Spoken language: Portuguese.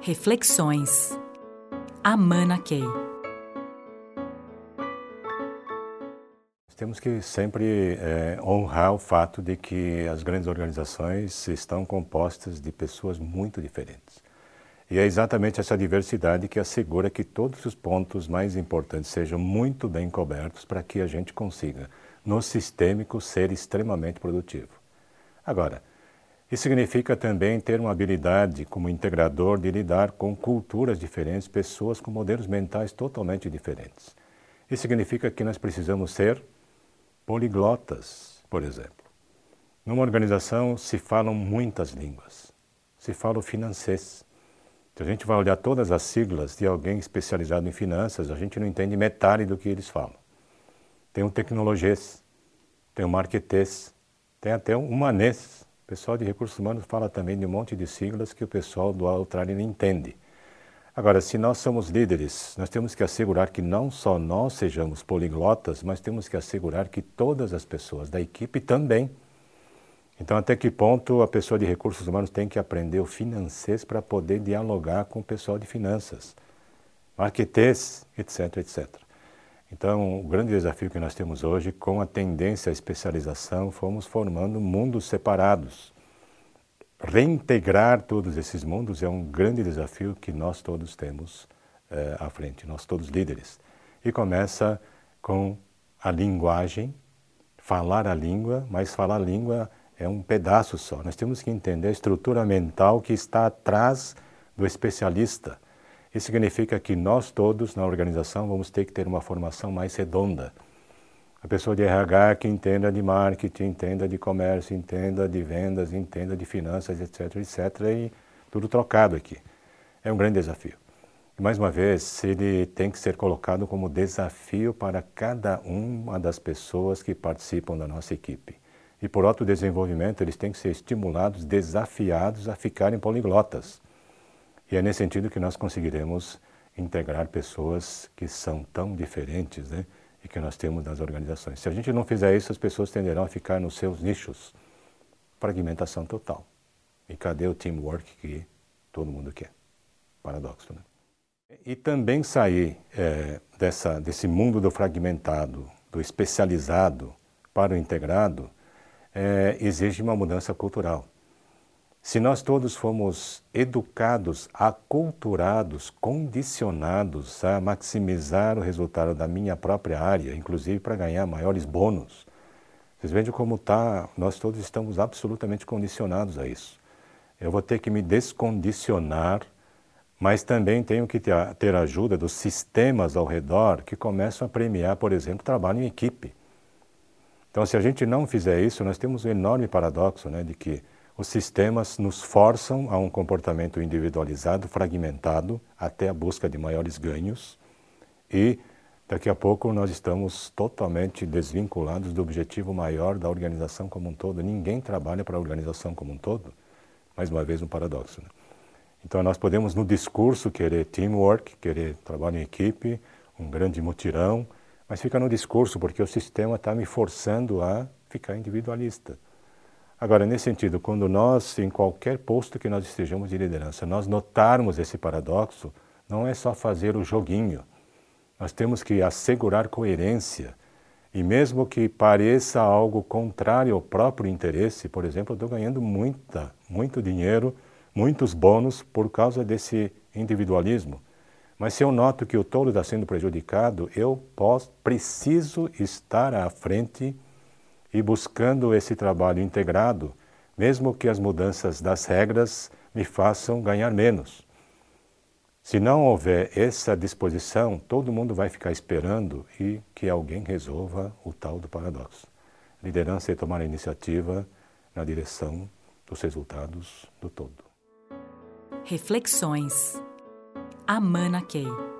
Reflexões. Amana Key. Temos que sempre é, honrar o fato de que as grandes organizações estão compostas de pessoas muito diferentes. E é exatamente essa diversidade que assegura que todos os pontos mais importantes sejam muito bem cobertos para que a gente consiga, no sistêmico, ser extremamente produtivo. Agora, isso significa também ter uma habilidade como integrador de lidar com culturas diferentes, pessoas com modelos mentais totalmente diferentes. Isso significa que nós precisamos ser poliglotas, por exemplo. Numa organização se falam muitas línguas. Se fala o financês. Se a gente vai olhar todas as siglas de alguém especializado em finanças, a gente não entende metade do que eles falam. Tem um tecnologês, tem um marketês, tem até um humanês, o pessoal de recursos humanos fala também de um monte de siglas que o pessoal do não entende. Agora, se nós somos líderes, nós temos que assegurar que não só nós sejamos poliglotas, mas temos que assegurar que todas as pessoas da equipe também. Então, até que ponto a pessoa de recursos humanos tem que aprender o financeiro para poder dialogar com o pessoal de finanças, marketês, etc, etc. Então, o grande desafio que nós temos hoje, com a tendência à especialização, fomos formando mundos separados. Reintegrar todos esses mundos é um grande desafio que nós todos temos eh, à frente, nós todos líderes. E começa com a linguagem, falar a língua, mas falar a língua é um pedaço só. Nós temos que entender a estrutura mental que está atrás do especialista isso significa que nós todos na organização vamos ter que ter uma formação mais redonda. A pessoa de RH que entenda de marketing, entenda de comércio, entenda de vendas, entenda de finanças, etc, etc, e tudo trocado aqui. É um grande desafio. E mais uma vez, ele tem que ser colocado como desafio para cada uma das pessoas que participam da nossa equipe. E por autodesenvolvimento, eles têm que ser estimulados, desafiados a ficarem poliglotas. E é nesse sentido que nós conseguiremos integrar pessoas que são tão diferentes né, e que nós temos nas organizações. Se a gente não fizer isso, as pessoas tenderão a ficar nos seus nichos. Fragmentação total. E cadê o teamwork que todo mundo quer? Paradoxo, né? E também sair é, dessa, desse mundo do fragmentado, do especializado para o integrado, é, exige uma mudança cultural. Se nós todos fomos educados, aculturados, condicionados a maximizar o resultado da minha própria área, inclusive para ganhar maiores bônus, vocês veem como está, nós todos estamos absolutamente condicionados a isso. Eu vou ter que me descondicionar, mas também tenho que ter, ter ajuda dos sistemas ao redor que começam a premiar, por exemplo, trabalho em equipe. Então, se a gente não fizer isso, nós temos um enorme paradoxo né, de que os sistemas nos forçam a um comportamento individualizado, fragmentado, até a busca de maiores ganhos e daqui a pouco nós estamos totalmente desvinculados do objetivo maior da organização como um todo. Ninguém trabalha para a organização como um todo. Mais uma vez um paradoxo. Né? Então nós podemos no discurso querer teamwork, querer trabalho em equipe, um grande mutirão, mas fica no discurso porque o sistema está me forçando a ficar individualista. Agora, nesse sentido, quando nós, em qualquer posto que nós estejamos de liderança, nós notarmos esse paradoxo, não é só fazer o joguinho. Nós temos que assegurar coerência. E mesmo que pareça algo contrário ao próprio interesse, por exemplo, eu estou ganhando muita, muito dinheiro, muitos bônus por causa desse individualismo. Mas se eu noto que o todo está sendo prejudicado, eu posso, preciso estar à frente e buscando esse trabalho integrado, mesmo que as mudanças das regras me façam ganhar menos. Se não houver essa disposição, todo mundo vai ficar esperando e que alguém resolva o tal do paradoxo. Liderança é tomar a iniciativa na direção dos resultados do todo. Reflexões. Amana Key.